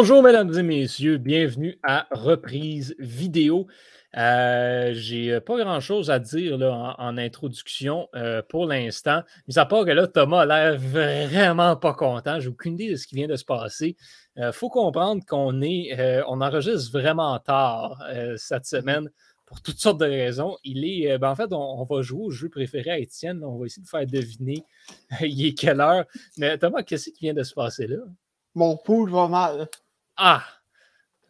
Bonjour, mesdames et messieurs, bienvenue à Reprise Vidéo. Euh, J'ai pas grand chose à dire en, introduction euh, pour l'instant, mis à part que là, Thomas a l'air vraiment pas content. J'ai aucune idée de ce qui vient de se passer. Il euh, faut comprendre qu'on est, euh, on enregistre vraiment tard cette semaine pour toutes sortes de raisons. Il est, ben, en fait, on, va jouer au jeu préféré à Étienne. On va essayer de faire deviner il est quelle heure. Mais Thomas, qu'est-ce qui vient de se passer là? Mon pool va mal. Ah!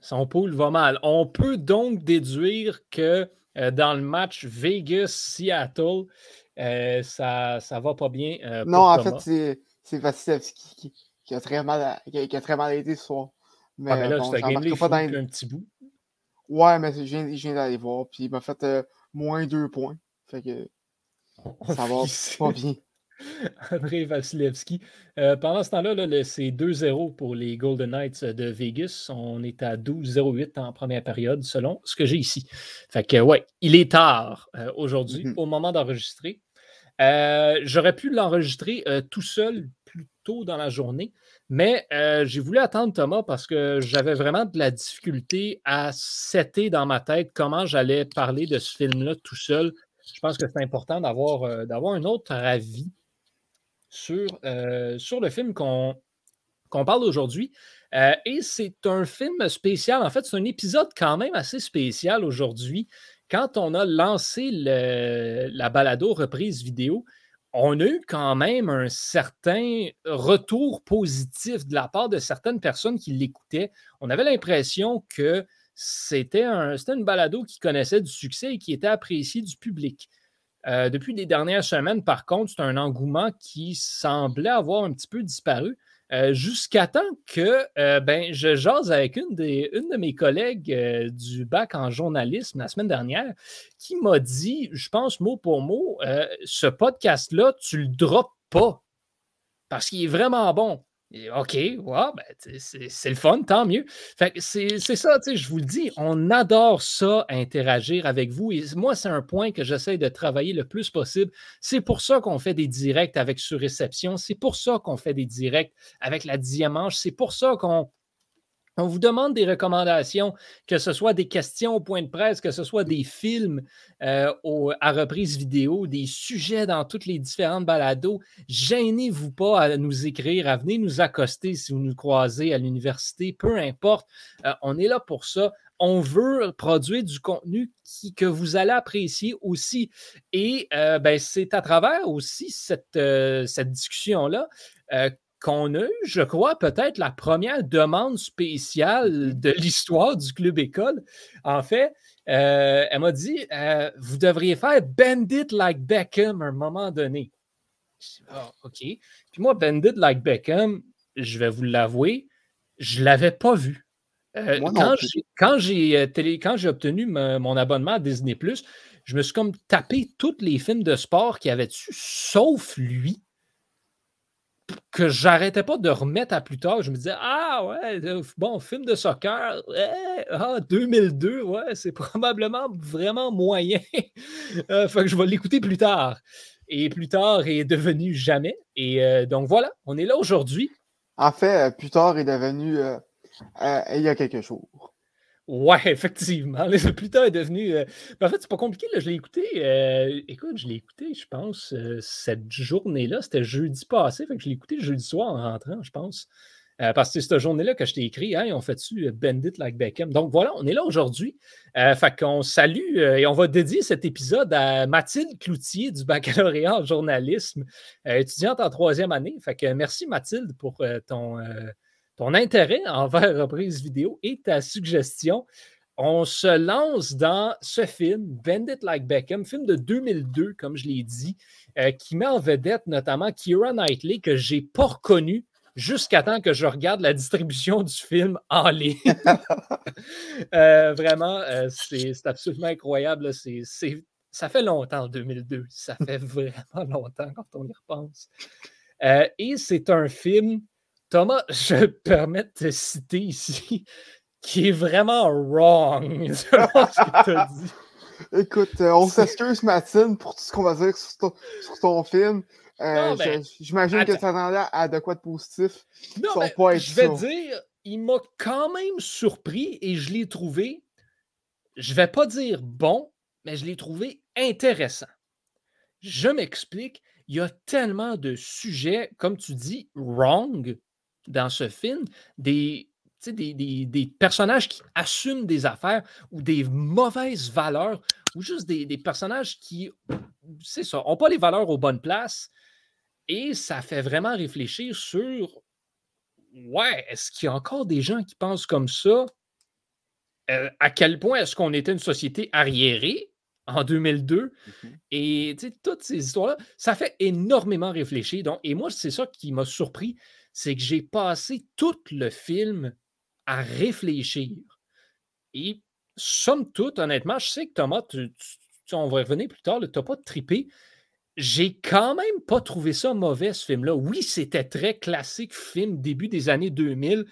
Son pool va mal. On peut donc déduire que euh, dans le match Vegas-Seattle, euh, ça ne va pas bien. Euh, non, en fait, c'est Vasilevski qui, a très mal, qui, a, très mal été ce soir. Mais, ah, mais là, bon, pas dans... un petit bout. Ouais, mais je viens, viens d'aller voir. Puis il m'a fait moins deux points. Fait que ça va pas bien. André Vasilevski. Euh, pendant ce temps-là, c'est 2-0 pour les Golden Knights de Vegas. On est à 12-0-8 en première période, selon ce que j'ai ici. Fait que, ouais, il est tard euh, aujourd'hui, mm-hmm. au moment d'enregistrer. Euh, j'aurais pu l'enregistrer tout seul plus tôt dans la journée, mais j'ai voulu attendre Thomas parce que j'avais vraiment de la difficulté à setter dans ma tête comment j'allais parler de ce film-là tout seul. Je pense que c'est important d'avoir, d'avoir un autre avis sur, euh, sur le film qu'on parle aujourd'hui. Euh, et c'est un film spécial. En fait, c'est un épisode quand même assez spécial aujourd'hui. Quand on a lancé la balado reprise vidéo, on a eu quand même un certain retour positif de la part de certaines personnes qui l'écoutaient. On avait l'impression que c'était un, une balado qui connaissait du succès et qui était appréciée du public. Euh, depuis les dernières semaines, par contre, c'est un engouement qui semblait avoir un petit peu disparu. Euh, jusqu'à temps que euh, ben, je jase avec une, des, une de mes collègues du bac en journalisme la semaine dernière qui m'a dit, je pense mot pour mot, ce podcast-là, tu le drops pas parce qu'il est vraiment bon. OK, ben, c'est le fun, tant mieux. c'est ça, je vous le dis, on adore ça, interagir avec vous. Moi, c'est un point que j'essaie de travailler le plus possible. C'est pour ça qu'on fait des directs avec Surréception. C'est pour ça qu'on fait des directs avec la Diamant. C'est pour ça qu'on on vous demande des recommandations, que ce soit des questions au point de presse, que ce soit des films euh, à reprise vidéo, des sujets dans toutes les différentes balados. Gênez-vous pas à nous écrire, à venir nous accoster si vous nous croisez à l'université, peu importe. Euh, on est là pour ça. On veut produire du contenu que vous allez apprécier aussi. Et euh, ben, c'est à travers aussi cette, cette discussion-là qu'on a eu, je crois, peut-être la première demande spéciale de l'histoire du club école. En fait, euh, elle m'a dit euh, Vous devriez faire Bandit like Beckham à un moment donné. Ah, OK. Puis moi, Bandit like Beckham, je vais vous l'avouer, je ne l'avais pas vu. Euh, quand j'ai obtenu mon abonnement à Disney, je me suis comme tapé tous les films de sport qu'il y avait dessus, sauf lui que j'arrêtais pas de remettre à plus tard. Je me disais, ah ouais, bon, film de soccer, ah, 2002, ouais, c'est probablement vraiment moyen. euh, fait que je vais l'écouter plus tard. Et plus tard est devenu jamais. Et euh, donc voilà, on est là aujourd'hui. En fait, euh, plus tard est devenu il y a quelques jours. Ouais, effectivement. Le plus tard est devenu. Euh, en fait, c'est pas compliqué. Là. Je l'ai écouté. Euh, écoute, je l'ai écouté, je pense, euh, cette journée-là. C'était jeudi passé. Fait que je l'ai écouté jeudi soir en rentrant, je pense. parce que c'est cette journée-là que je t'ai écrit. Hein, on fait dessus Bandit like Beckham? Donc voilà, on est là aujourd'hui. fait qu'on salue et on va dédier cet épisode à Mathilde Cloutier du baccalauréat en journalisme, étudiante en troisième année. Fait que merci Mathilde pour ton ton intérêt envers reprise vidéo et ta suggestion. On se lance dans ce film, Bandit Like Beckham, film de 2002, comme je l'ai dit, euh, qui met en vedette notamment Kira Knightley, que je n'ai pas reconnu jusqu'à temps que je regarde la distribution du film en ligne. Euh, vraiment, euh, c'est absolument incroyable. ça fait longtemps, 2002. Ça fait vraiment longtemps quand on y repense. et c'est un film Thomas, je me permets de te citer ici, qui est vraiment wrong, selon ce que tu as dit. Écoute, euh, on s'excuse, Mathilde, pour tout ce qu'on va dire sur ton, film. Euh, ben, J'imagine que tu attendais à de quoi de positif. Non, mais je vais dire, il m'a quand même surpris et je l'ai trouvé, je ne vais pas dire bon, mais je l'ai trouvé intéressant. Je m'explique, il y a tellement de sujets, comme tu dis, wrong dans ce film, des, des, des, personnages qui assument des affaires ou des mauvaises valeurs ou juste des, personnages qui, c'est ça, n'ont pas les valeurs aux bonnes places. Et ça fait vraiment réfléchir sur ouais, est-ce qu'il y a encore des gens qui pensent comme ça? Euh, à quel point est-ce qu'on était une société arriérée en 2002? Mmh et toutes ces histoires-là, ça fait énormément réfléchir. Donc, et moi, c'est ça qui m'a surpris, c'est que j'ai passé tout le film à réfléchir. Et somme toute, honnêtement, je sais que Thomas, on va revenir plus tard, tu n'as pas trippé. J'ai quand même pas trouvé ça mauvais, ce film-là. Oui, c'était très classique film début des années 2000.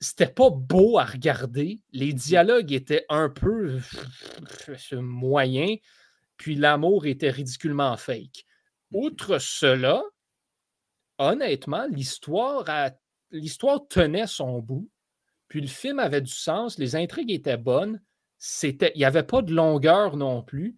C'était pas beau à regarder. Les mmh. dialogues étaient un peu moyens. Puis l'amour était ridiculement fake. Mmh Outre cela, honnêtement, l'histoire, tenait son bout. Puis le film avait du sens, les intrigues étaient bonnes, il n'y avait pas de longueur non plus.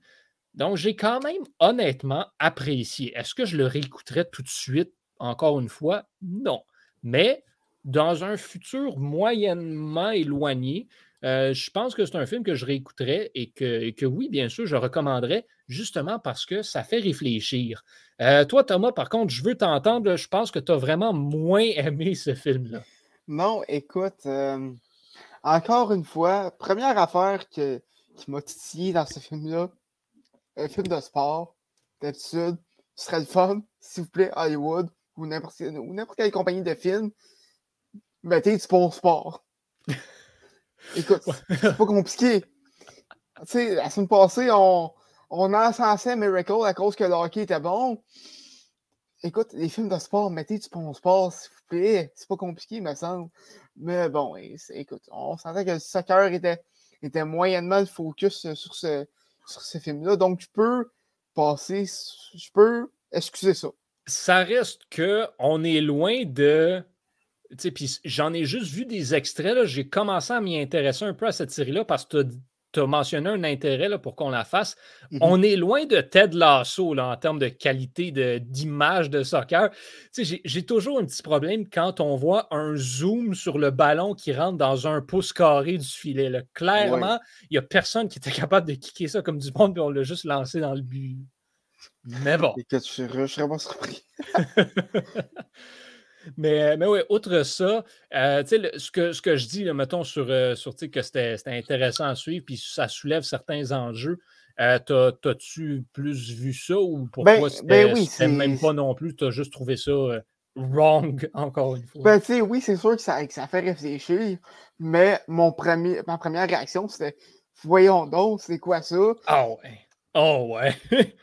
Donc, j'ai quand même honnêtement apprécié. Est-ce que je le réécouterais tout de suite, encore une fois? Non. Mais dans un futur moyennement éloigné, euh, je pense que c'est un film que je réécouterais et que, que, oui, bien sûr, je recommanderais justement parce que ça fait réfléchir. Euh, toi, Thomas, par contre, je veux t'entendre. Je pense que tu as vraiment moins aimé ce film-là. Non, écoute, euh, encore une fois, première affaire qui m'a titillé dans ce film-là, un film de sport, d'habitude, ce serait le fun, s'il vous plaît, Hollywood ou n'importe quelle compagnie de films, mettez du bon sport. Écoute, c'est pas compliqué. Tu sais, la semaine passée, on, on a encensé Miracle à cause que le hockey était bon. Écoute, les films de sport, mettez du bon sport, s'il vous plaît. C'est pas compliqué, il me semble. Mais bon, écoute, on sentait que le soccer était, était moyennement le focus sur ce, sur ce film-là. Donc, je peux passer, je peux excuser ça. Ça reste que on est loin de. J'en ai juste vu des extraits. J'ai commencé à m'y intéresser un peu à cette série-là parce que tu as mentionné un intérêt là, pour qu'on la fasse. Mm-hmm. On est loin de Ted Lasso là, en termes de qualité d'image de, soccer. J'ai toujours un petit problème quand on voit un zoom sur le ballon qui rentre dans un pouce carré du filet. Clairement, il n'y a personne qui était capable de kicker ça comme du monde, puis on l'a juste lancé dans le but. Mais bon. je serais pas surpris. Mais, mais oui, outre ça, euh, ce, que, ce que je dis, mettons, sur, euh, sur que c'était intéressant à suivre, puis ça soulève certains enjeux. Euh, T'as-tu plus vu ça ou pour ben, ben c'était même pas non plus? Tu as juste trouvé ça euh, wrong, encore une fois? Ben, tu sais, oui, c'est sûr que ça, que ça fait réfléchir, mais mon premier, ma première réaction, c'était voyons donc, c'est quoi ça? Ah ouais. Oh ouais.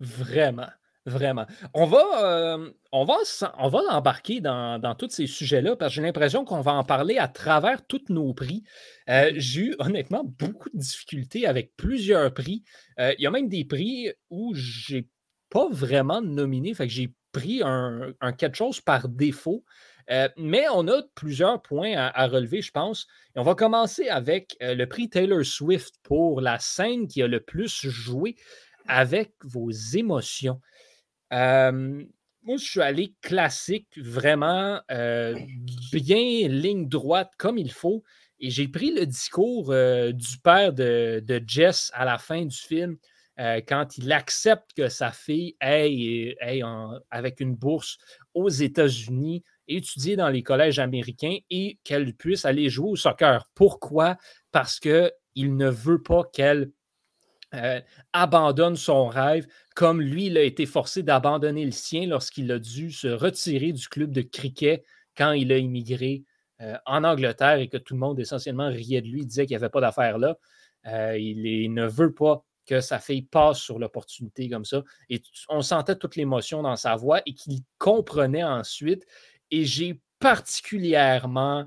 Vraiment. Vraiment. On va, euh, embarquer dans, tous ces sujets-là parce que j'ai l'impression qu'on va en parler à travers tous nos prix. Euh, j'ai eu honnêtement beaucoup de difficultés avec plusieurs prix. Euh, il y a même des prix où j'ai pas vraiment nominé, fait que j'ai pris un, quelque chose par défaut. mais on a plusieurs points à, relever, je pense. On va commencer avec le prix Taylor Swift pour la scène qui a le plus joué avec vos émotions moi, je suis allé classique, vraiment bien ligne droite comme il faut. Et j'ai pris le discours du père de, Jess à la fin du film, quand il accepte que sa fille aille, avec une bourse aux États-Unis, étudier dans les collèges américains et qu'elle puisse aller jouer au soccer. Pourquoi? Parce qu'il ne veut pas qu'elle euh, abandonne son rêve, comme lui, il a été forcé d'abandonner le sien lorsqu'il a dû se retirer du club de cricket quand il a immigré euh, en Angleterre et que tout le monde essentiellement riait de lui, disait qu'il n'y avait pas d'affaires là. Euh, il, ne veut pas que sa fille passe sur l'opportunité comme ça. Et on sentait toute l'émotion dans sa voix et qu'il comprenait ensuite. Et j'ai particulièrement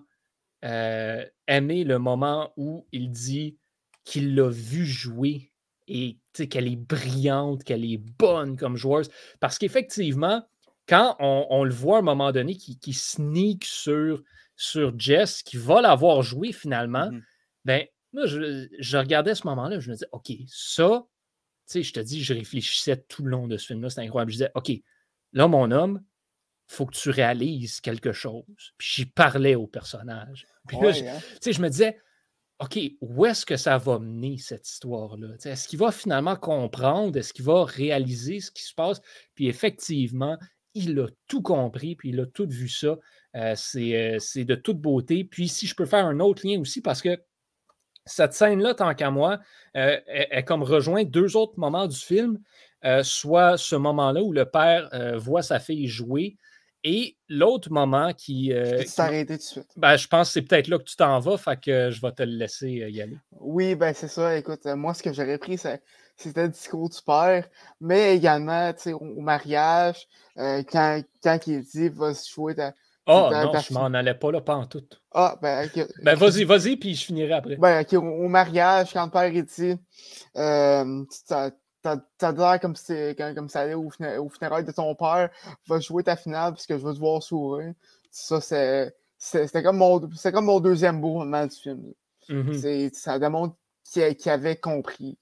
aimé le moment où il dit qu'il l'a vu jouer et qu'elle est brillante, qu'elle est bonne comme joueuse. Parce qu'effectivement, quand on, le voit à un moment donné qui, qui sneak sur, sur Jess, qui va l'avoir joué finalement, mm-hmm. ben, moi, je, regardais ce moment-là, je me disais, OK, ça, tu sais, je te dis, je réfléchissais tout le long de ce film-là, c'était incroyable. Je disais, OK, là, mon homme, il faut que tu réalises quelque chose. Puis j'y parlais au personnage. Puis là, hein. je me disais, OK, où est-ce que ça va mener cette histoire-là? Est-ce qu'il va finalement comprendre? Est-ce qu'il va réaliser ce qui se passe? Puis effectivement, il a tout compris, puis il a tout vu ça. Euh, euh, c'est de toute beauté. Puis si je peux faire un autre lien aussi, parce que cette scène-là, tant qu'à moi, euh, est, comme rejoint deux autres moments du film, soit ce moment-là où le père voit sa fille jouer, et l'autre moment qui. Euh, s'arrêter tout de suite? Ben, je pense que c'est peut-être là que tu t'en vas, fait que je vais te le laisser y aller. Oui, ben c'est ça. Écoute, moi, ce que j'aurais pris, c'était le discours du père, mais également, tu sais, au mariage, quand, quand il dit va se jouer ta, Oh non, je m'en allais pas là, pas en tout. Ah, ben, ok. Ben, vas-y, vas-y, puis je finirai après. Ben, ok, au, mariage, quand le père est dit, euh, t'as l'air comme, comme ça allait au, au, funérailles de ton père, va jouer ta finale parce que je veux te voir sourire. Ça, c'était comme, mon, comme mon deuxième beau moment du film. Mm-hmm. Ça démontre qu'il avait compris.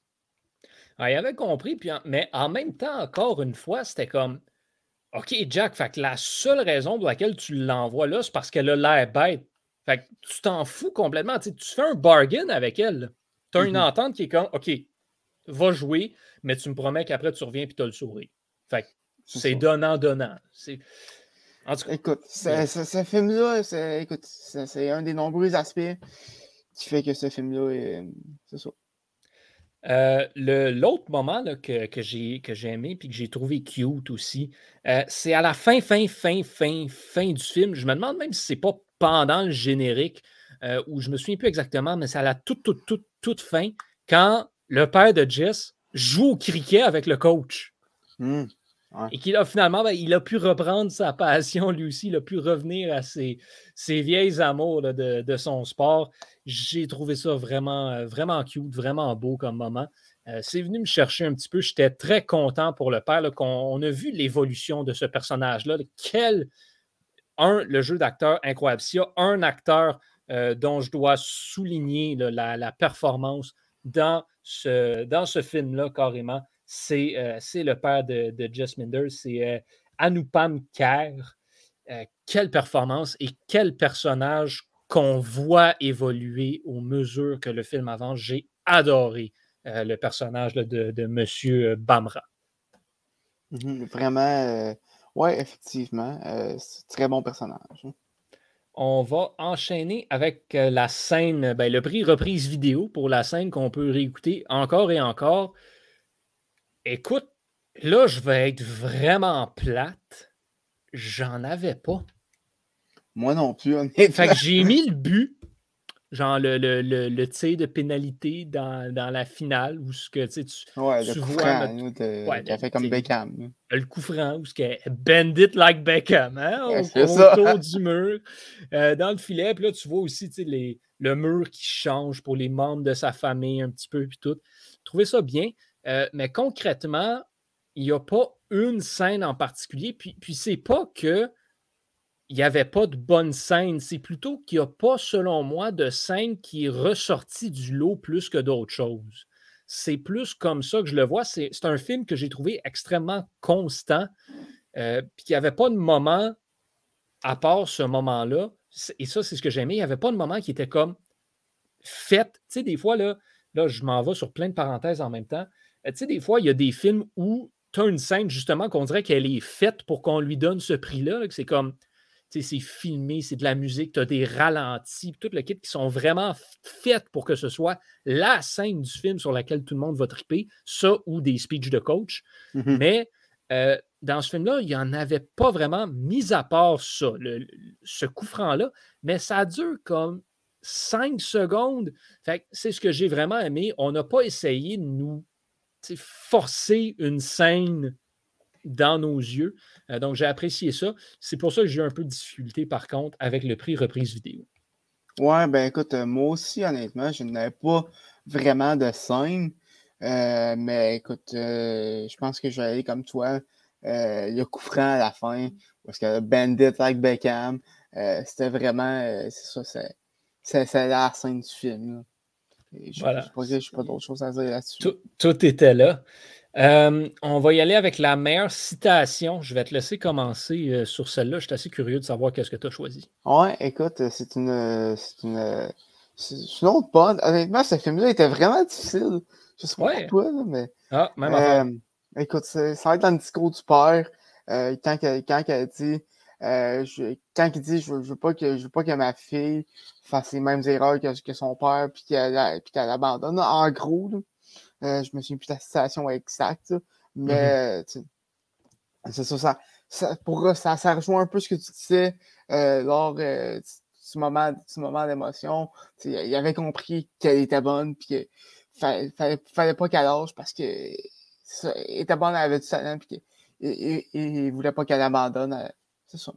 Ah, il avait compris, puis mais en même temps, encore une fois, c'était comme OK, Jack, fait que la seule raison pour laquelle tu l'envoies là, c'est parce qu'elle a l'air bête. Fait que tu t'en fous complètement. Tu, fais un bargain avec elle. Tu as une mm-hmm. entente qui est comme OK, va jouer, mais tu me promets qu'après tu reviens et tu as le sourire. Fait c'est donnant-donnant. En tout cas, écoute, ce film-là, c'est un des nombreux aspects qui fait que ce film-là C'est ça. Euh, l'autre moment que, que j'ai aimé et que j'ai trouvé cute aussi, euh, c'est à la fin, fin, fin, fin, fin du film. Je me demande même si c'est pas pendant le générique, euh, ou je me souviens plus exactement, mais c'est à la toute, toute, toute, toute fin, quand le père de Jess joue au cricket avec le coach. Mmh. Et qu'il a finalement, ben, il a pu reprendre sa passion lui aussi, il a pu revenir à ses, ses vieilles amours de, de, son sport. J'ai trouvé ça vraiment, euh, vraiment cute, vraiment beau comme moment. Euh, c'est venu me chercher un petit peu. J'étais très content pour le père, qu'on on a vu l'évolution de ce personnage-là. Quel, un, le jeu d'acteur incroyable. S'il y a un acteur euh, dont je dois souligner la, la, performance dans dans ce film-là, carrément, euh, c'est le père de, de Jess Minder, c'est euh, Anupam Kher. Euh, quelle performance et quel personnage qu'on voit évoluer au mesure que le film avance. J'ai adoré le personnage de, de Bamra. Mmh vraiment, oui, effectivement, c'est un très bon personnage. On va enchaîner avec la scène, ben, le prix reprise vidéo pour la scène qu'on peut réécouter encore et encore. Écoute, là, je vais être vraiment plate. J'en avais pas. Moi non plus, honnêtement. Fait que j'ai mis le but, genre le, le, le, tir de pénalité dans, la finale, où ce que tu, ouais, tu le vois. ouais, qui a fait comme Beckham. Le coup franc, où ce que bend it like Beckham, hein, autour du mur, euh, dans le filet. Puis là, tu vois aussi les, le mur qui change pour les membres de sa famille un petit peu, puis tout. Trouvez ça bien. Euh, mais concrètement, il n'y a pas une scène en particulier. Puis, puis c'est pas que il n'y avait pas de bonne scène. C'est plutôt qu'il n'y a pas, selon moi, de scène qui est ressortie du lot plus que d'autres choses. C'est plus comme ça que je le vois. C'est un film que j'ai trouvé extrêmement constant. Euh, puis il n'y avait pas de moment, à part ce moment-là, et ça, c'est ce que j'aimais, il n'y avait pas de moment qui était comme fait. Tu sais, des fois, là, là je m'en vais sur plein de parenthèses en même temps. Euh, tu sais, des fois, il y a des films où tu as une scène, justement, qu'on dirait qu'elle est faite pour qu'on lui donne ce prix-là. c'est comme, c'est filmé, c'est de la musique, tu as des ralentis, tout le kit qui sont vraiment faites pour que ce soit la scène du film sur laquelle tout le monde va triper, ça ou des speeches de coach. Mm-hmm. Mais euh, dans ce film-là, il n'y en avait pas vraiment, mis à part ça, ce coup franc-là, mais ça dure comme cinq secondes. C'est ce que j'ai vraiment aimé. On n'a pas essayé de nous forcer une scène dans nos yeux. Euh, donc, j'ai apprécié ça. C'est pour ça que j'ai eu un peu de difficulté, par contre, avec le prix reprise vidéo. Ouais, ben écoute, euh, moi aussi, honnêtement, je n'avais pas vraiment de scène. Euh, mais écoute, je pense que je vais aller comme toi. a coup franc à la fin, parce que Bandit avec Beckham, c'était vraiment, c'est ça, c'est la scène du film. Je n'ai pas, d'autre chose à dire là-dessus. Tout, était là. On va y aller avec la meilleure citation. Je vais te laisser commencer sur celle-là. Je suis assez curieux de savoir qu'est-ce que tu as choisi. Ouais, écoute, c'est une, c'est une, c'est une autre bonne. Honnêtement, ce film-là était vraiment difficile. Je sais pas pour toi, mais. Ah, même euh, Écoute, ça va être dans le discours du père. Euh, quand, quand elle dit. Euh, quand il dit je veux, veux pas que je veux pas que ma fille fasse les mêmes erreurs que, que son père puis qu'elle qu'elle abandonne. En gros, là, je me souviens plus de la situation exacte, mais mm-hmm. c'est ça, ça, pour ça, ça rejoint un peu ce que tu disais lors ce moment, ce moment d'émotion. Il avait compris qu'elle était bonne, puis qu'il fallait, fallait, pas qu'elle lâche parce que était bonne, elle avait du talent, puis qu'il ne voulait pas qu'elle abandonne. Euh, c'est ça.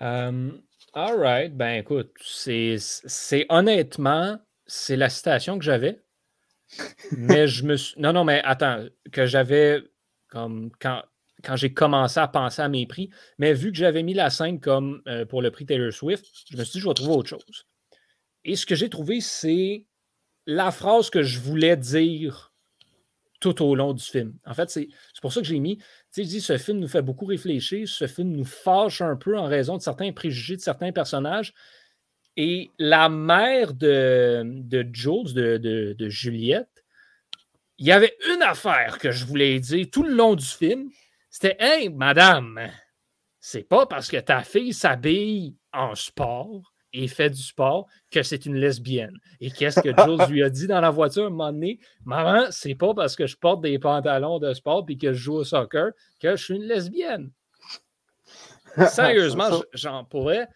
Um, all right. Ben écoute, c'est honnêtement, c'est la citation que j'avais. Mais je me suis. Non, non, mais attends, que j'avais comme quand quand j'ai commencé à penser à mes prix. Mais vu que j'avais mis la scène comme euh, pour le prix Taylor Swift, je me suis dit, je vais trouver autre chose. Et ce que j'ai trouvé, c'est la phrase que je voulais dire tout au long du film. En fait, c'est pour ça que j'ai mis, tu sais, je dis, ce film nous fait beaucoup réfléchir, ce film nous fâche un peu en raison de certains préjugés de certains personnages. Et la mère de, de Jules, de, de Juliette, il y avait une affaire que je voulais dire tout le long du film, c'était Hey, madame, c'est pas parce que ta fille s'habille en sport et fait du sport que c'est une lesbienne. Et qu'est-ce que Jules lui a dit dans la voiture à un moment donné? Maman, c'est pas parce que je porte des pantalons de sport et que je joue au soccer que je suis une lesbienne. Sérieusement, j'en pourrais.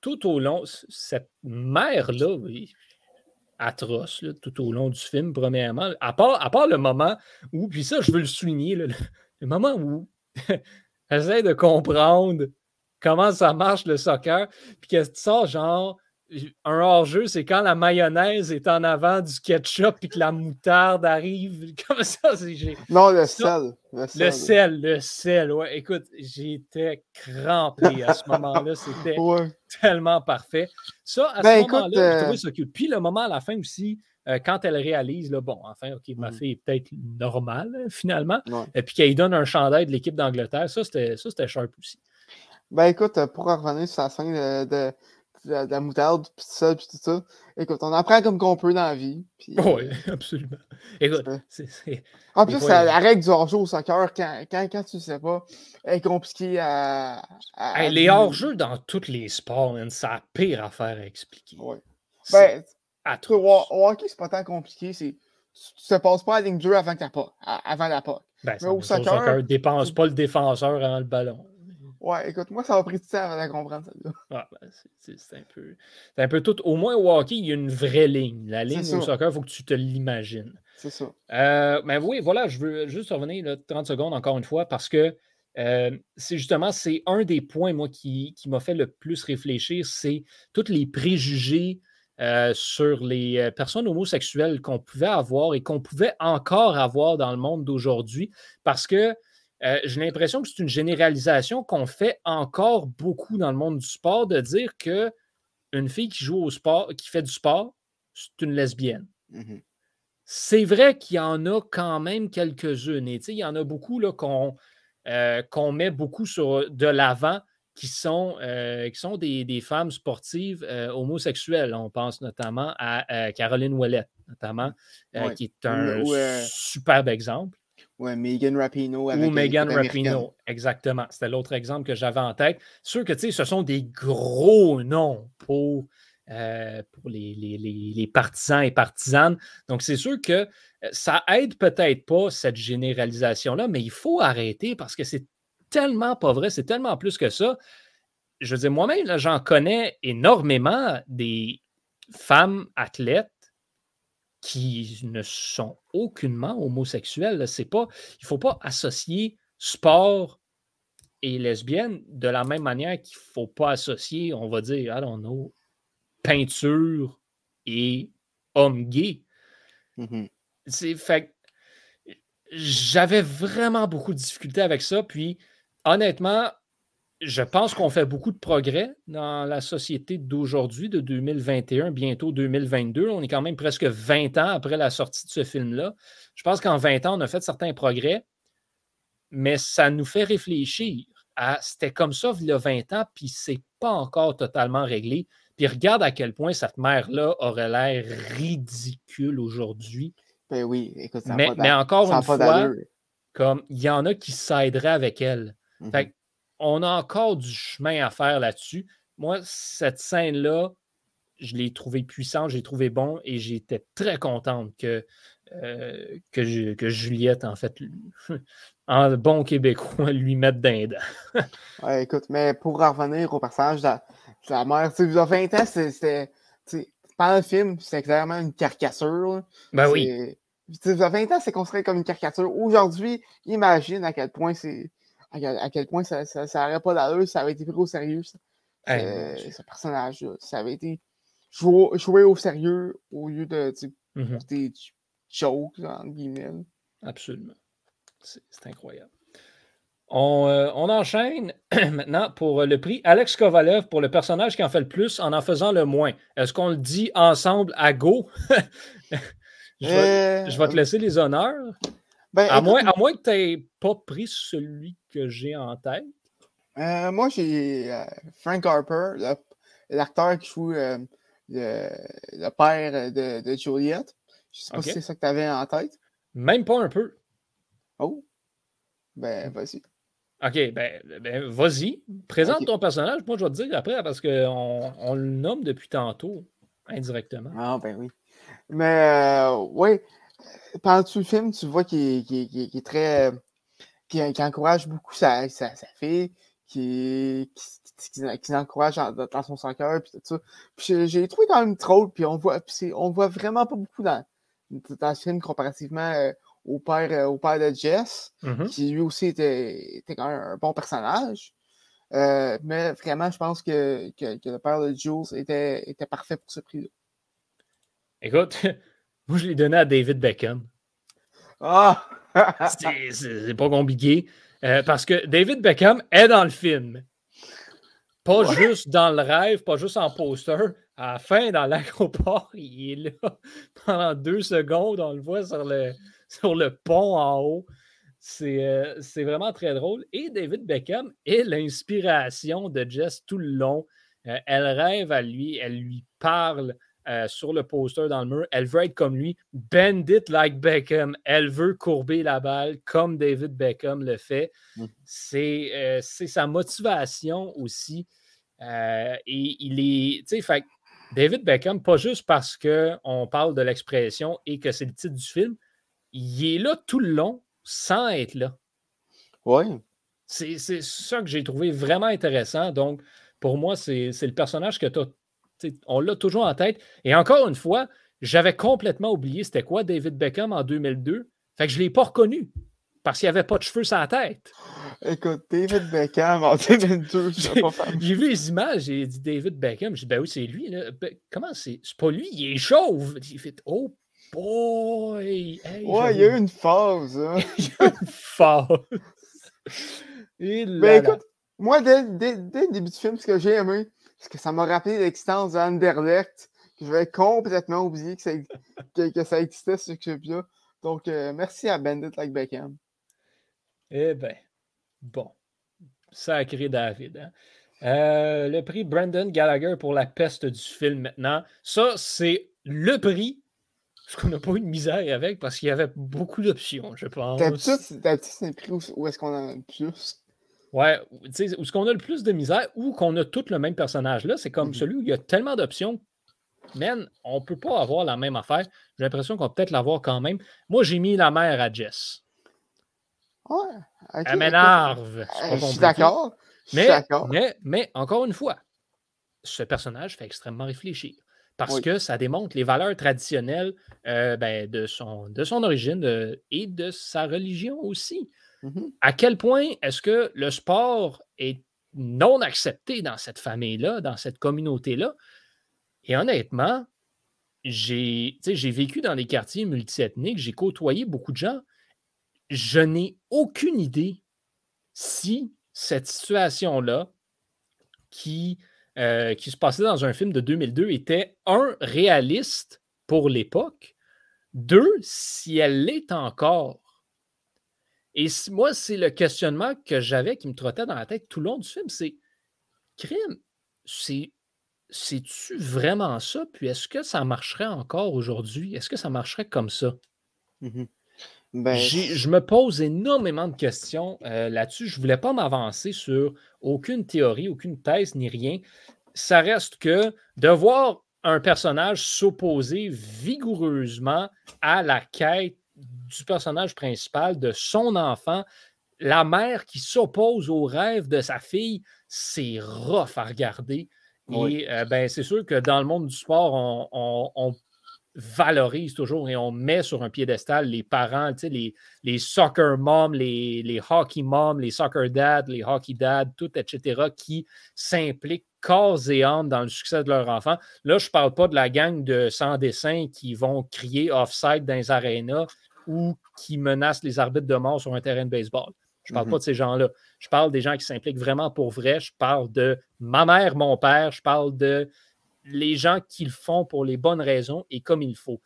Tout au long, cette mère-là, oui, atroce, tout au long du film, premièrement, à part, à part le moment où, puis ça, je veux le souligner, le moment où essaie de comprendre comment ça marche le soccer, puis que tu sors genre un hors-jeu, c'est quand la mayonnaise est en avant du ketchup puis que la moutarde arrive. Comme ça, c'est. Non, le sel. Le sel, le sel, ouais. Écoute, j'étais crampé à ce moment-là. C'était tellement parfait. Ça, à ben, ce moment-là, j'ai trouvé euh, ça cute. Puis le moment à la fin aussi, euh, quand elle réalise, là, bon, enfin, OK, ma mmh. fille est peut-être normale, hein, finalement, et puis qu'elle donne un chandail de l'équipe d'Angleterre, ça, c'était sharp aussi. Ben écoute, euh, pour revenir sur la scène de, la moutarde, puis tout ça, puis tout ça, écoute, on apprend comme qu'on peut dans la vie. oui, euh, absolument. Écoute, c'est... En plus, la, règle du hors-jeu au soccer, quand, quand, quand, tu ne sais pas, est compliquée à. les hors-jeux dans tous les sports, c'est la pire affaire à expliquer. Oui. Ben, au hockey, c'est pas tant compliqué. C'est, tu ne passes pas à la ligne dure avant, avant la POC. Ben, Mais au soccer, ne dépense pas le défenseur avant le ballon. Ouais, écoute, moi, ça m'a pris du temps avant de comprendre ça. Ah, ben, c'est, un peu. C'est un peu tout. Au moins, au hockey, il y a une vraie ligne. La ligne au soccer, il faut que tu te l'imagines. C'est ça. Euh, mais oui, voilà, je veux juste revenir là, 30 secondes encore une fois parce que euh, c'est justement, c'est un des points, moi, qui, qui m'a fait le plus réfléchir, c'est tous les préjugés euh, sur les personnes homosexuelles qu'on pouvait avoir et qu'on pouvait encore avoir dans le monde d'aujourd'hui parce que euh, j'ai l'impression que c'est une généralisation qu'on fait encore beaucoup dans le monde du sport de dire que une fille qui joue au sport, qui fait du sport, c'est une lesbienne. Mmh c'est vrai qu'il y en a quand même quelques-unes. Et il y en a beaucoup qu'on met beaucoup sur, de l'avant qui sont, euh, qui sont des, des femmes sportives euh, homosexuelles. On pense notamment à euh, Caroline Ouellette, notamment, qui est un superbe exemple. Oui, Megan Rapinoe. Ou Megan Rapinoe, exactement. C'était l'autre exemple que j'avais en tête. Sûr que, tu sais, ce sont des gros noms pour, pour les, les, les, partisans et partisanes. Donc, c'est sûr que ça aide peut-être pas cette généralisation-là, mais il faut arrêter parce que c'est tellement pas vrai, c'est tellement plus que ça. Je veux dire, moi-même, j'en connais énormément des femmes athlètes qui ne sont aucunement homosexuelles. C'est pas, il ne faut pas associer sport et lesbienne de la même manière qu'il ne faut pas associer, on va dire, I don't know, peinture et homme gay. C'est fait j'avais vraiment beaucoup de difficultés avec ça. Puis, honnêtement, je pense qu'on fait beaucoup de progrès dans la société d'aujourd'hui, de 2021, bientôt 2022. On est quand même presque 20 ans après la sortie de ce film-là. Je pense qu'en 20 ans, on a fait certains progrès, mais ça nous fait réfléchir à c'était comme ça il y a 20 ans, puis c'est pas encore totalement réglé. Puis regarde à quel point cette mère-là aurait l'air ridicule aujourd'hui. Ben oui, écoute, ça mais, mais encore une fois, comme il y en a qui s'aideraient avec elle. Fait mm-hmm on a encore du chemin à faire là-dessus. Moi, cette scène-là, je l'ai trouvé puissante, j'ai trouvé bon et j'étais très contente que, euh, que, Juliette, en fait, en bon québécois, lui mette d'un ouais, écoute, mais pour revenir au personnage de la, mère, tu sais, il y a 20 ans, c'était. Pendant le film, c'était clairement une caricature. Ben oui. Il y a 20 ans, c'est considéré comme une caricature. Aujourd'hui, imagine à quel point c'est à, quel point ça n'aurait pas d'allure, ça avait été pris au sérieux, ce personnage-là. Ça avait été joué, au sérieux au lieu de mmh des jokes, entre guillemets. Absolument. C'est incroyable. On, euh, on, enchaîne maintenant pour le prix Alex Kovalev pour le personnage qui en fait le plus en en faisant le moins. Est-ce qu'on le dit ensemble à go? je, vais, je, vais, te euh, laisser les honneurs. Ben, à, moins, à, moins, que tu n'aies pas pris celui que j'ai en tête. Euh, moi, j'ai euh, Frank Harper, l'acteur qui joue euh, le, père de, de, Juliette. Je ne sais pas si c'est ça que tu avais en tête. Même pas un peu. Oh. Ben, vas-y. OK, ben, ben vas-y. Présente ton personnage. Moi, je vais te dire après parce qu'on on le nomme depuis tantôt, indirectement. Ah, ben oui. Mais, oui pendant tout le film, tu vois qu'il est très. Qui, encourage beaucoup sa, sa, fille, qui, l'encourage dans, son sang cœur, puis tout ça. Puis j'ai trouvé quand même drôle, puis on voit, on voit vraiment pas beaucoup dans, dans ce film comparativement euh, au, père, euh, au père de Jess, mm-hmm. qui lui aussi était, était quand même un bon personnage. Euh, mais vraiment, je pense que, que, le père de Jules était, était parfait pour ce prix-là. Écoute, Moi, je l'ai donné à David Beckham. Ah! c'est pas compliqué. Euh, parce que David Beckham est dans le film. Pas juste dans le rêve, pas juste en poster. À la fin, dans l'aéroport, il est là pendant deux secondes. On le voit sur le, sur le pont en haut. C'est euh, vraiment très drôle. Et David Beckham est l'inspiration de Jess tout le long. Euh, elle rêve à lui, elle lui parle euh, sur le poster dans le mur. Elle veut être comme lui. Bend it like Beckham. Elle veut courber la balle comme David Beckham le fait. Mm. Euh, c'est sa motivation aussi. Euh, et il est. Tu sais, David Beckham, pas juste parce qu'on parle de l'expression et que c'est le titre du film, il est là tout le long sans être là. Oui. C'est ça que j'ai trouvé vraiment intéressant. Donc, pour moi, c'est le personnage que tu as on l'a toujours en tête. Et encore une fois, j'avais complètement oublié c'était quoi David Beckham en 2002. Fait que je ne l'ai pas reconnu parce qu'il n'y avait pas de cheveux sur la tête. Écoute, David Beckham en 2002, J'ai vu les images, j'ai dit David Beckham. J'ai dit, ben oui, c'est lui. Ben, comment c'est? C'est pas lui, il est chauve. Il fait, oh boy! ouais, il y a eu une phase. Hein. il y a une phase. ben écoute, moi, dès, dès, le début du film, ce que j'ai aimé, parce que ça m'a rappelé l'existence d'Anderlecht, que j'avais complètement oublié que ça, que, ça existait, ce club-là. Donc, euh, merci à Bandit Like Beckham. Eh bien, bon. Sacré David. Hein? Euh, le prix Brandon Gallagher pour la peste du film maintenant. Ça, c'est le prix. Ce qu'on n'a pas eu de misère avec parce qu'il y avait beaucoup d'options, je pense. D'habitude, c'est un prix où est-ce qu'on en a plus? Ouais, tu sais, où ce qu'on a le plus de misère ou qu'on a tout le même personnage là, c'est comme mhm. celui où il y a tellement d'options. Man, on ne peut pas avoir la même affaire. J'ai l'impression qu'on va peut-être l'avoir quand même. Moi, j'ai mis la mère à Jess. Ouais. Elle m'énerve. Euh, je suis d'accord. Mais, mais, mais, encore une fois, ce personnage fait extrêmement réfléchir. Parce que ça démontre les valeurs traditionnelles euh, ben, de, son, de son origine et de sa religion aussi. Mmh à quel point est-ce que le sport est non accepté dans cette famille-là, dans cette communauté-là? Et honnêtement, j'ai vécu dans des quartiers multiethniques, j'ai côtoyé beaucoup de gens. je n'ai aucune idée si cette situation-là, qui, euh, qui se passait dans un film de 2002, était un réaliste pour l'époque, deux, si elle l'est encore. Et moi, c'est le questionnement que j'avais qui me trottait dans la tête tout le long du film, c'est crime, c'est c'est-tu vraiment ça? Puis est-ce que ça marcherait encore aujourd'hui? Est-ce que ça marcherait comme ça? Mmh ben, je me pose énormément de questions euh, là-dessus. Je ne voulais pas m'avancer sur aucune théorie, aucune thèse, ni rien. Ça reste que de voir un personnage s'opposer vigoureusement à la quête du personnage principal, de son enfant, la mère qui s'oppose au rêve de sa fille, c'est rough à regarder. Et euh, ben, c'est sûr que dans le monde du sport, on, valorise toujours et on met sur un piédestal les parents, les, les soccer moms, les, les hockey moms, les soccer dads, les hockey dads, tout, etc., qui s'impliquent corps et âme dans le succès de leur enfant. Là, je ne parle pas de la gang de sans-dessin qui vont crier offside dans les arénas ou qui menacent les arbitres de mort sur un terrain de baseball. Je ne parle pas mm-hmm. de ces gens-là. Je parle des gens qui s'impliquent vraiment pour vrai. Je parle de ma mère, mon père. Je parle de les gens qui le font pour les bonnes raisons et comme il faut.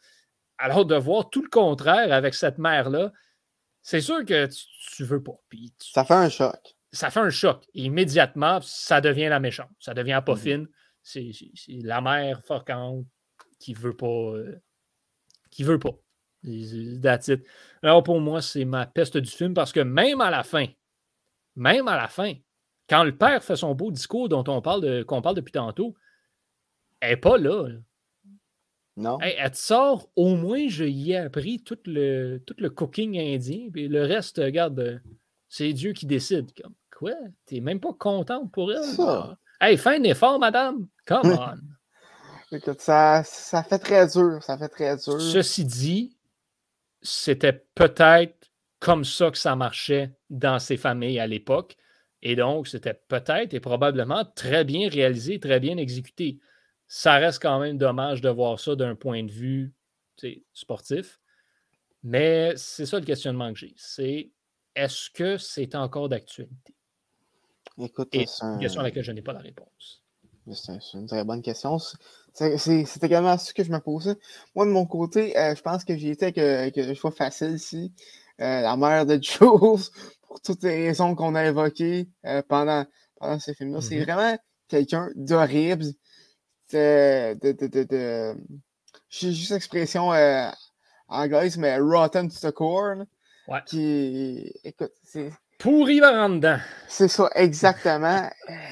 Alors, de voir tout le contraire avec cette mère-là, c'est sûr que tu, ne veux pas. ça fait un choc. Ça fait un choc. immédiatement, ça devient la méchante. Ça devient pas mm-hmm. fine. C'est la mère forcante qui veut pas. Euh, qui veut pas. That's it. Alors, pour moi, c'est ma peste du film parce que même à la fin, même à la fin, quand le père fait son beau discours dont on parle qu'on parle depuis tantôt, elle n'est pas là. Non. elle te sort, au moins, je y ai appris tout le, tout le cooking indien, puis le reste, regarde, c'est Dieu qui décide. Comme, quoi? T'es même pas contente pour elle? Ça. Hey, fais un effort, madame. Come on. Écoute, ça, ça fait très dur. Ça fait très dur. Ceci dit, c'était peut-être comme ça que ça marchait dans ces familles à l'époque. Et donc, c'était peut-être et probablement très bien réalisé, très bien exécuté. Ça reste quand même dommage de voir ça d'un point de vue sportif. Mais c'est ça le questionnement que j'ai. C'est est-ce que c'est encore d'actualité? Écoute, c'est une question à laquelle je n'ai pas la réponse. C'est une très bonne question. C'est également ce que je me posais. Moi, de mon côté, euh, je pense que j'ai été avec, le choix facile ici. Euh, la mère de Jules, pour toutes les raisons qu'on a évoquées euh, pendant, pendant ce film-là. C'est mm-hmm. vraiment quelqu'un d'horrible. De, de, de, J'ai juste l'expression anglaise, mais rotten to the core. ouais. Qui, écoute, c'est. Pourri en dedans. C'est ça, exactement.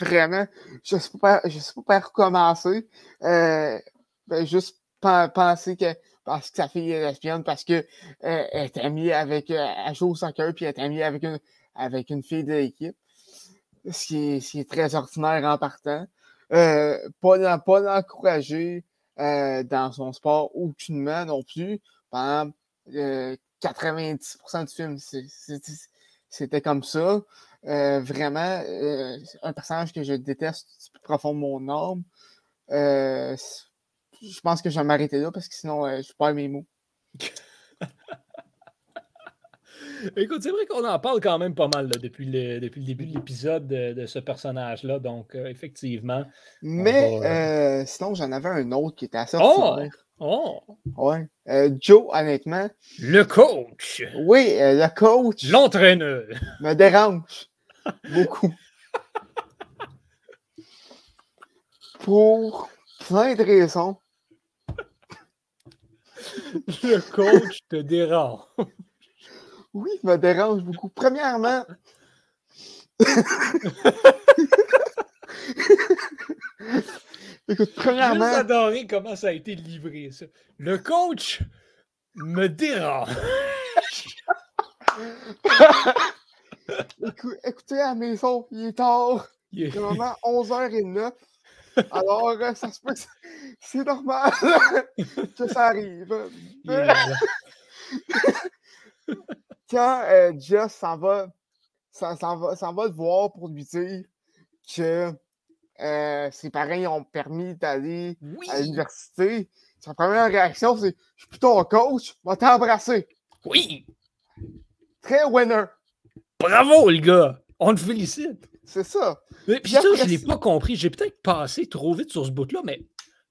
Vraiment, je ne sais, pas, sais pas commencer. Euh, ben, juste penser que parce que sa fille est lesbienne, parce qu'elle euh, est amie avec. Euh, elle joue au puis elle est amie avec une, avec une fille de l'équipe. Ce qui, est, très ordinaire en partant. Euh, pas, pas l'encourager dans son sport aucunement non plus. Pendant 90% du film, c'était comme ça. Euh, vraiment, euh, un personnage que je déteste du plus profond de mon âme. Euh, je pense que je vais m'arrêter là parce que sinon, je perds mes mots. Écoute, c'est vrai qu'on en parle quand même pas mal depuis, le, depuis le début de l'épisode de, ce personnage-là. Donc, effectivement. Mais sinon, j'en avais un autre qui était assez oh! Oh! Ouais. Joe, honnêtement. Le coach. Oui, le coach. L'entraîneur. Me dérange. Beaucoup. Pour plein de raisons. Le coach te dérange. Oui, il me dérange beaucoup. Premièrement, Écoute, premièrement. J'ai adoré comment ça a été livré, ça. Le coach me dérange. écoutez à la maison, il est tard. Il est vraiment 11h09. Alors, euh, ça se peut c'est normal que ça arrive. Quand euh, Jess s'en va, ça, va, va le voir pour lui dire que euh, ses parents ont permis d'aller à l'université, sa première réaction, c'est Je suis plutôt ton coach, va t'embrasser. Oui. Très winner. Bravo, le gars! On te félicite. C'est ça. Mais, puis ça, je ne l'ai pas compris. J'ai peut-être passé trop vite sur ce bout-là, mais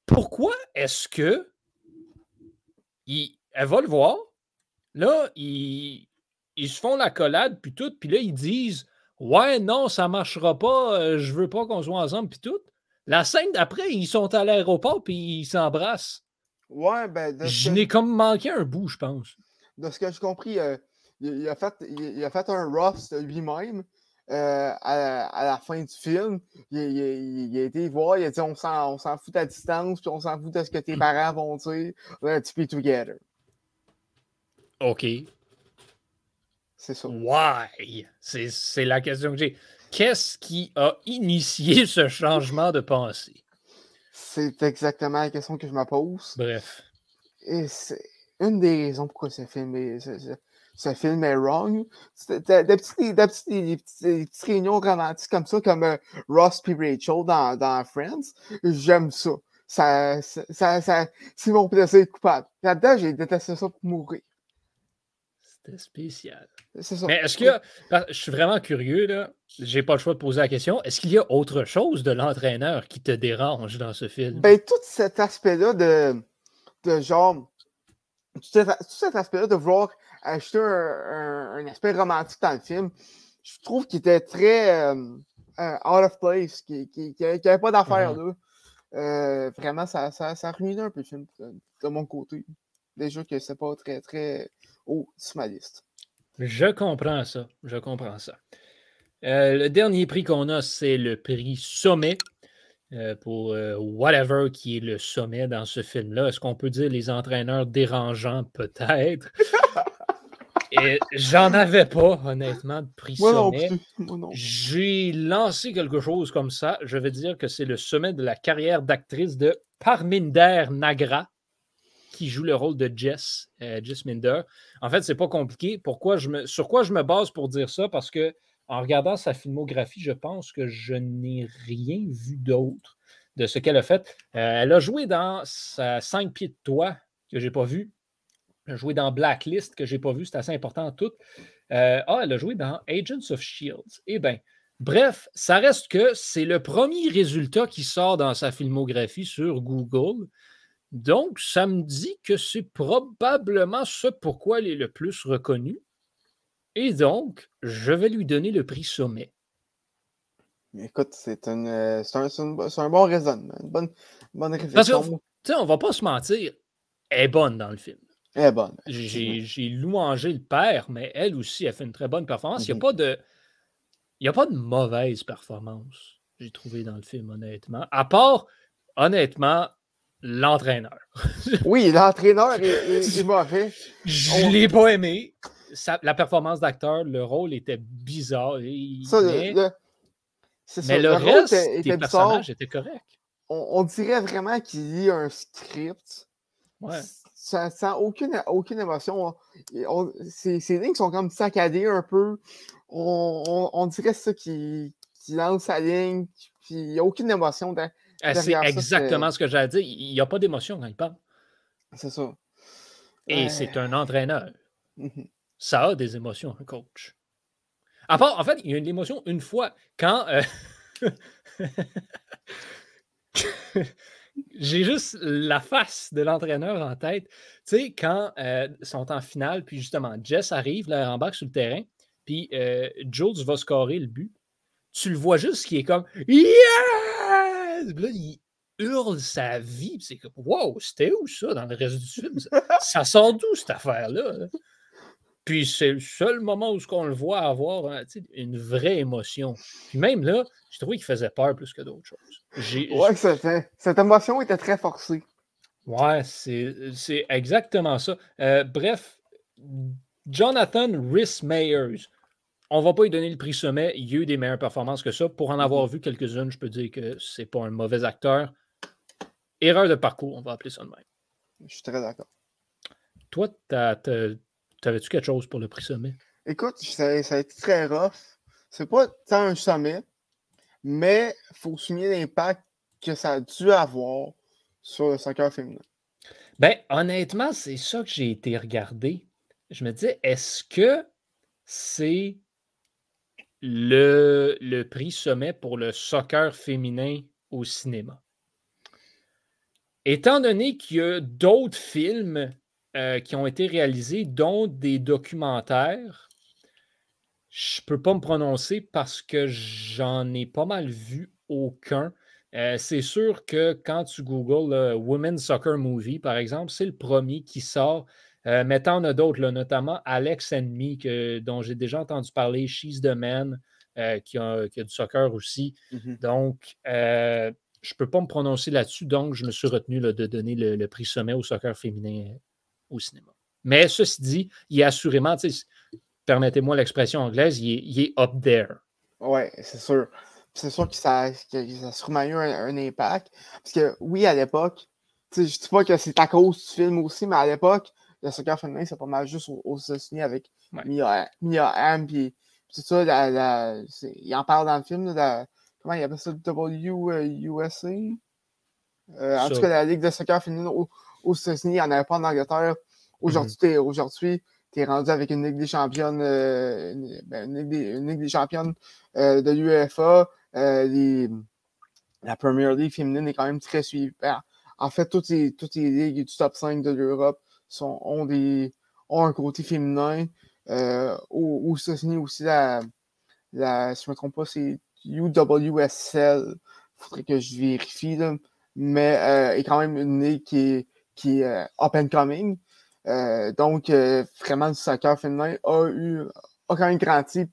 pourquoi est-ce que il, elle va le voir? Là, ils, ils se font la collade, puis tout, puis là, ils disent Ouais, non, ça ne marchera pas, euh, je veux pas qu'on soit ensemble, puis tout. La scène d'après, ils sont à l'aéroport, puis ils s'embrassent. Ouais, ben. Je n'ai comme manqué un bout, je pense. De ce que j'ai compris, euh, il, a fait, il, a fait un roast lui-même. Euh, à, la fin du film, il, a été voir, il a dit on s'en fout à distance, puis on s'en fout de ce que tes parents vont dire. Let's be together. OK. C'est ça. Why? C'est la question que j'ai. Qu'est-ce qui a initié ce changement de pensée? C'est exactement la question que je me pose. Bref. Et c'est une des raisons pourquoi ce film est, ce, film est wrong. Des petites, des, petites, réunions romantiques comme ça, comme euh, Ross et Rachel dans, dans Friends. J'aime ça. Ça, ça, ça, c'est mon plaisir coupable. Là-dedans, j'ai détesté ça pour mourir. C'était spécial. Mais est-ce que, euh, je suis vraiment curieux, là, j'ai pas le choix de poser la question, est-ce qu'il y a autre chose de l'entraîneur qui te dérange dans ce film? Ben, tout cet aspect-là de, de genre, tout cet, aspect-là de vouloir acheter un, aspect romantique dans le film, je trouve qu'il était très euh, euh, out of place, qu'il n'y avait pas d'affaire là. vraiment, ça, ça, ça ruinait un peu le film de mon côté. Déjà que c'est pas très, très haut sur ma liste. Je comprends ça. Je comprends ça. Euh, le dernier prix qu'on a, c'est le prix Sommet euh, pour euh, whatever qui est le sommet dans ce film-là. Est-ce qu'on peut dire les entraîneurs dérangeants? Peut-être? Et j'en avais pas, honnêtement, de prix sommet. J'ai lancé quelque chose comme ça. Je vais dire que c'est le sommet de la carrière d'actrice de Parminder Nagra qui joue le rôle de Jess, euh, Jess Minder. En fait, c'est pas compliqué. Pourquoi je me, sur quoi je me base pour dire ça? Parce que en regardant sa filmographie, je pense que je n'ai rien vu d'autre de ce qu'elle a fait. Euh, elle a joué dans sa 5 pieds de toit que j'ai pas vu. Elle a joué dans Blacklist que j'ai pas vu. C'est assez important tout. Euh, ah, elle a joué dans Agents of Shields. Eh bien, bref, ça reste que c'est le premier résultat qui sort dans sa filmographie sur Google. Donc, ça me dit que c'est probablement ce pourquoi elle est le plus reconnue. Et donc, je vais lui donner le prix sommet. Écoute, c'est un, euh, un, bon raisonnement, une bonne, bonne réflexion. Parce que, on va pas se mentir, elle est bonne dans le film. Elle est bonne. J'ai louangé le père, mais elle aussi, a fait une très bonne performance. Il n'y a, mhm. pas de, il a pas de mauvaise performance, j'ai trouvé dans le film, honnêtement. À part, honnêtement, l'entraîneur. oui, l'entraîneur est, mauvais. Je ne l'ai pas aimé. la performance d'acteur, le rôle était bizarre. Ça, mais, le, mais le, reste était, des personnages était correct. On, dirait vraiment qu'il lit un script. Ouais. Sans, aucune, aucune émotion. ces, lignes sont comme saccadées un peu. On, dirait ça qui, qui lance sa ligne, puis il n'y a aucune émotion. Ah, c'est exactement ce que j'allais dire. Il n'y a pas d'émotion quand il parle. C'est ça. Et c'est un entraîneur. Mmh ça a des émotions, un coach. À part, en fait, il y a une émotion une fois quand. Euh, j'ai juste la face de l'entraîneur en tête. Tu sais, quand euh, ils sont en finale, puis justement, Jess arrive, là, embarque sur le terrain, puis euh, Jules va scorer le but. Tu le vois juste qui est comme Yeah! là, il hurle sa vie. C'est comme, wow, c'était où ça dans le reste du film? Ça, sort d'où cette affaire-là? Puis c'est le seul moment où on le voit avoir hein, une vraie émotion. Puis même là, je trouvais qu'il faisait peur plus que d'autres choses. Ouais, cette émotion était très forcée. Ouais, c'est exactement ça. Euh, bref, Jonathan Rhys Meyers, on ne va pas lui donner le prix sommet. Il y a eu des meilleures performances que ça. Pour en avoir mm-hmm. vu quelques-unes, je peux dire que c'est pas un mauvais acteur. Erreur de parcours, on va appeler ça de même. Je suis très d'accord. Toi, t'avais-tu quelque chose pour le prix sommet? Écoute, ça, a été très rough. C'est pas tant un sommet, mais il faut souligner l'impact que ça a dû avoir sur le soccer féminin. Ben, honnêtement, c'est ça que j'ai été regardé. Je me disais, est-ce que c'est le, le prix sommet pour le soccer féminin au cinéma? Étant donné qu'il y a d'autres films euh, qui ont été réalisés, dont des documentaires, je ne peux pas me prononcer parce que j'en ai pas mal vu aucun. Euh, c'est sûr que quand tu googles le Women's Soccer Movie, par exemple, c'est le premier qui sort. Euh, mais t'en as d'autres, notamment Alex and Me, dont j'ai déjà entendu parler, She's the Man, qui, a, du soccer aussi. Mm-hmm. Donc, je ne peux pas me prononcer là-dessus, donc je me suis retenu de donner le, prix sommet au soccer féminin euh, au cinéma. Mais ceci dit, il est assurément, permettez-moi l'expression anglaise, il est, up there. Oui, c'est sûr. C'est sûr que ça, a sûrement eu un, impact. Parce que oui, à l'époque, je ne dis pas que c'est à cause du film aussi, mais à l'époque, le soccer féminin, c'est pas mal juste aux, États-Unis avec Mia, Mia puis c'est ça, il en parle dans le film, de comment il appelle ça, WUSA. Euh, euh, en tout cas, la Ligue de soccer féminine aux, États-Unis, il n'y en avait pas en Angleterre. Aujourd'hui, mm tu es rendu avec une Ligue des championnes, euh, ben, une, Ligue des, championnes de l'UEFA. la Premier League féminine est quand même très suivie. Ben, en fait, toutes les, toutes les ligues du top 5 de l'Europe ont, des, ont un côté féminin. aux, États-Unis aussi, la, la, si je ne me trompe pas, c'est UWSL, il faudrait que je vérifie, là, mais euh, est quand même une ligue qui est, qui est euh, up and coming. Euh, donc, vraiment, le soccer féminin a eu a quand même grandi,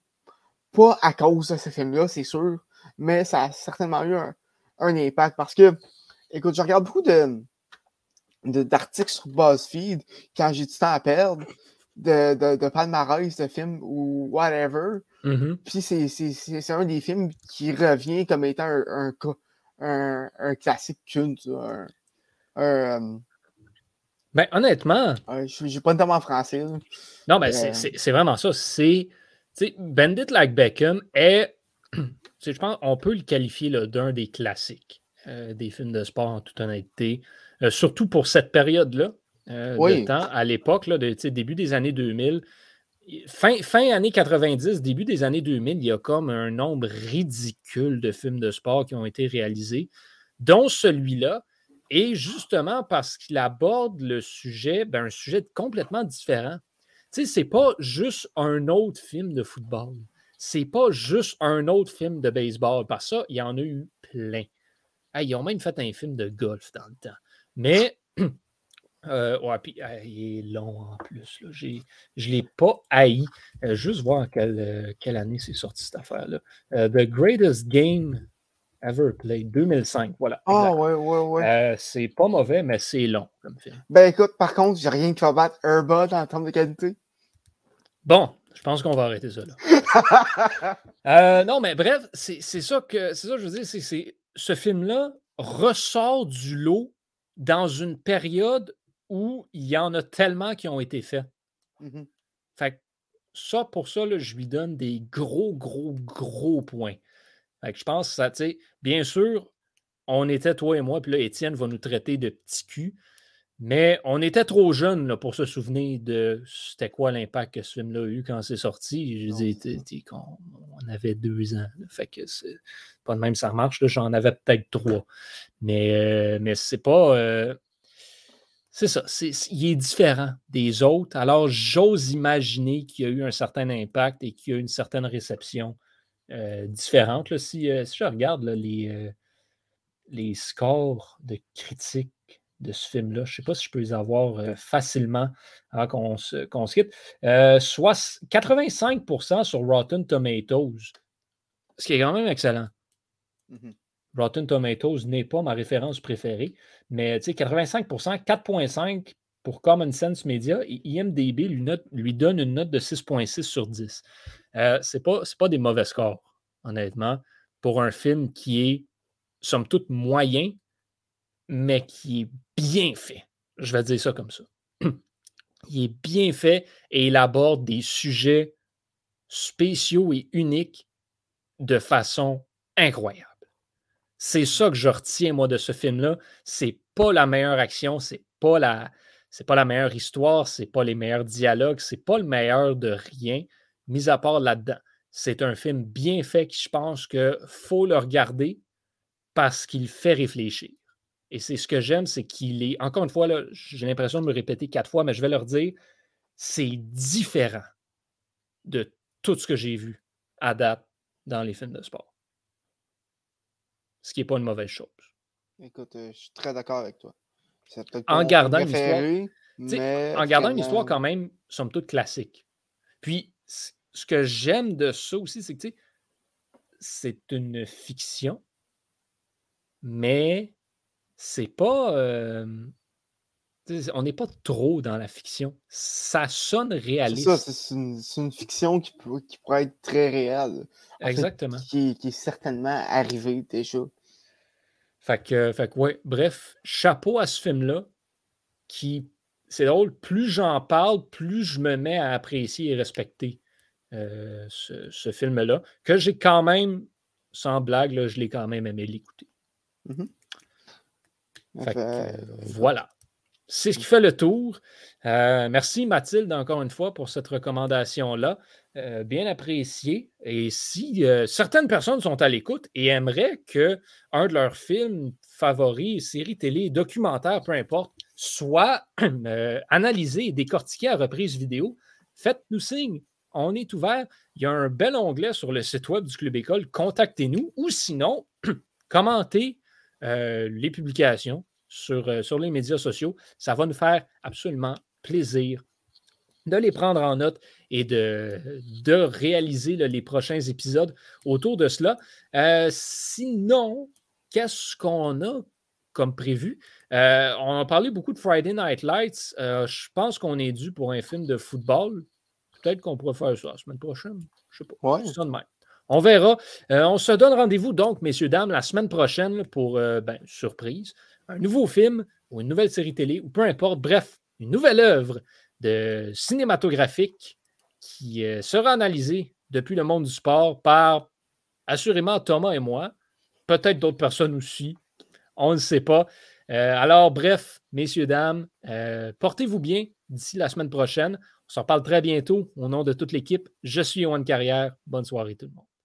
pas à cause de ce film-là, c'est sûr, mais ça a certainement eu un, impact parce que, écoute, je regarde beaucoup de d'articles sur BuzzFeed quand j'ai du temps à perdre de, de, de palmarès de films ou whatever. Mm-hmm. Puis c'est un des films qui revient comme étant un, un, un, classique culte. Un, euh, ben, honnêtement. je n'ai pas de en français. Non, mais euh, c'est vraiment ça. C'est. Bandit Like Beckham est. Je pense qu'on peut le qualifier d'un des classiques euh, des films de sport en toute honnêteté. surtout pour cette période-là. Euh, de temps à l'époque, de, début des années 2000. Fin, fin années 90, début des années 2000, il y a comme un nombre ridicule de films de sport qui ont été réalisés, dont celui-là. Et justement parce qu'il aborde le sujet, ben, un sujet complètement différent. Tu sais, c'est pas juste un autre film de football. C'est pas juste un autre film de baseball. Que ça, il y en a eu plein. ils ont même fait un film de golf dans le temps. Mais Euh, ouais, puis il est long en plus. Là. je ne l'ai pas haï. Euh, juste voir quelle, euh, quelle année c'est sorti cette affaire-là. The Greatest Game Ever Played, 2005. Voilà. Ah, ouais, ouais, ouais. c'est pas mauvais, mais c'est long comme film. Ben écoute, par contre, j'ai rien qui va battre Herbot en termes de qualité. Bon, je pense qu'on va arrêter ça là. non, mais bref, c'est ça que c'est ça je veux dire, c'est ce film-là ressort du lot dans une période où il y en a tellement qui ont été faits. Mmh fait ça, pour ça, je lui donne des gros, gros, gros points. Je pense que ça, tu sais, bien sûr, on était toi et moi, puis là, Étienne va nous traiter de petits cul, mais on était trop jeunes là, pour se souvenir de c'était quoi l'impact que ce film-là a eu quand c'est sorti. Je dis, on, avait deux ans. fait que c'est pas de même, ça marche. J'en avais peut-être trois. Mais, euh, mais c'est pas. Euh, c'est ça. il est différent des autres. Alors, j'ose imaginer qu'il y a eu un certain impact et qu'il y a eu une certaine réception euh, différente. Euh, si, je regarde les, euh, les scores de critiques de ce film-là, je ne sais pas si je peux les avoir facilement avant qu'on se, quitte. soit 85% sur Rotten Tomatoes, ce qui est quand même excellent. Mmh Rotten Tomatoes n'est pas ma référence préférée, mais 85% 4,5 pour Common Sense Media, IMDB lui, lui donne une note de 6,6 sur 10. Euh, Ce n'est pas, pas des mauvais scores, honnêtement, pour un film qui est, somme toute, moyen, mais qui est bien fait. Je vais dire ça comme ça. il est bien fait et il aborde des sujets spéciaux et uniques de façon incroyable. C'est ça que je retiens, moi, de ce film-là. C'est pas la meilleure action, c'est pas la, c'est pas la meilleure histoire, c'est pas les meilleurs dialogues, c'est pas le meilleur de rien, mis à part là-dedans. C'est un film bien fait qui, je pense qu'il faut le regarder parce qu'il fait réfléchir. Et c'est ce que j'aime, c'est qu'il est, encore une fois, j'ai l'impression de me répéter quatre fois, mais je vais leur dire, c'est différent de tout ce que j'ai vu à date dans les films de sport. Ce qui n'est pas une mauvaise chose. Écoute, euh, je suis très d'accord avec toi. En gardant, une histoire, en gardant une histoire quand même, somme toute classique. Puis, ce que j'aime de ça aussi, c'est que c'est une fiction, mais c'est pas. on n'est pas trop dans la fiction. Ça sonne réaliste. C'est ça, une, fiction qui, qui, pourrait être très réelle. Exactement. qui, est certainement arrivée déjà. Fait que, fait que ouais, bref, chapeau à ce film-là qui, c'est drôle, plus j'en parle, plus je me mets à apprécier et respecter euh, ce, film-là, que j'ai quand même, sans blague, là, je l'ai quand même aimé l'écouter. Mm-hmm. voilà. C'est ce qui fait le tour. Euh, merci Mathilde encore une fois pour cette recommandation-là. Euh, bien appréciée. Et si certaines personnes sont à l'écoute et aimeraient que un de leurs films favoris, séries télé, documentaires, peu importe, soit analysé et décortiqué à reprise vidéo, faites-nous signe on est ouvert. Il y a un bel onglet sur le site web du Club École. Contactez-nous ou sinon, commentez euh, les publications euh, sur les médias sociaux. Ça va nous faire absolument plaisir de les prendre en note et de, de réaliser les prochains épisodes autour de cela. Euh, sinon, qu'est-ce qu'on a comme prévu? on a parlé beaucoup de Friday Night Lights. je pense qu'on est dû pour un film de football. Peut-être qu'on pourrait faire ça la semaine prochaine. Je ne sais pas. Ouais. On verra. Euh, on se donne rendez-vous donc, messieurs, dames, la semaine prochaine pour, euh, ben, surprise, un nouveau film ou une nouvelle série télé ou peu importe. Bref, une nouvelle œuvre de cinématographique qui euh, sera analysée depuis le monde du sport par assurément Thomas et moi. Peut-être d'autres personnes aussi. On ne sait pas. alors, bref, messieurs, dames, portez-vous bien d'ici la semaine prochaine. On s'en parle très bientôt. Au nom de toute l'équipe, je suis Yohan Carrière. Bonne soirée tout le monde.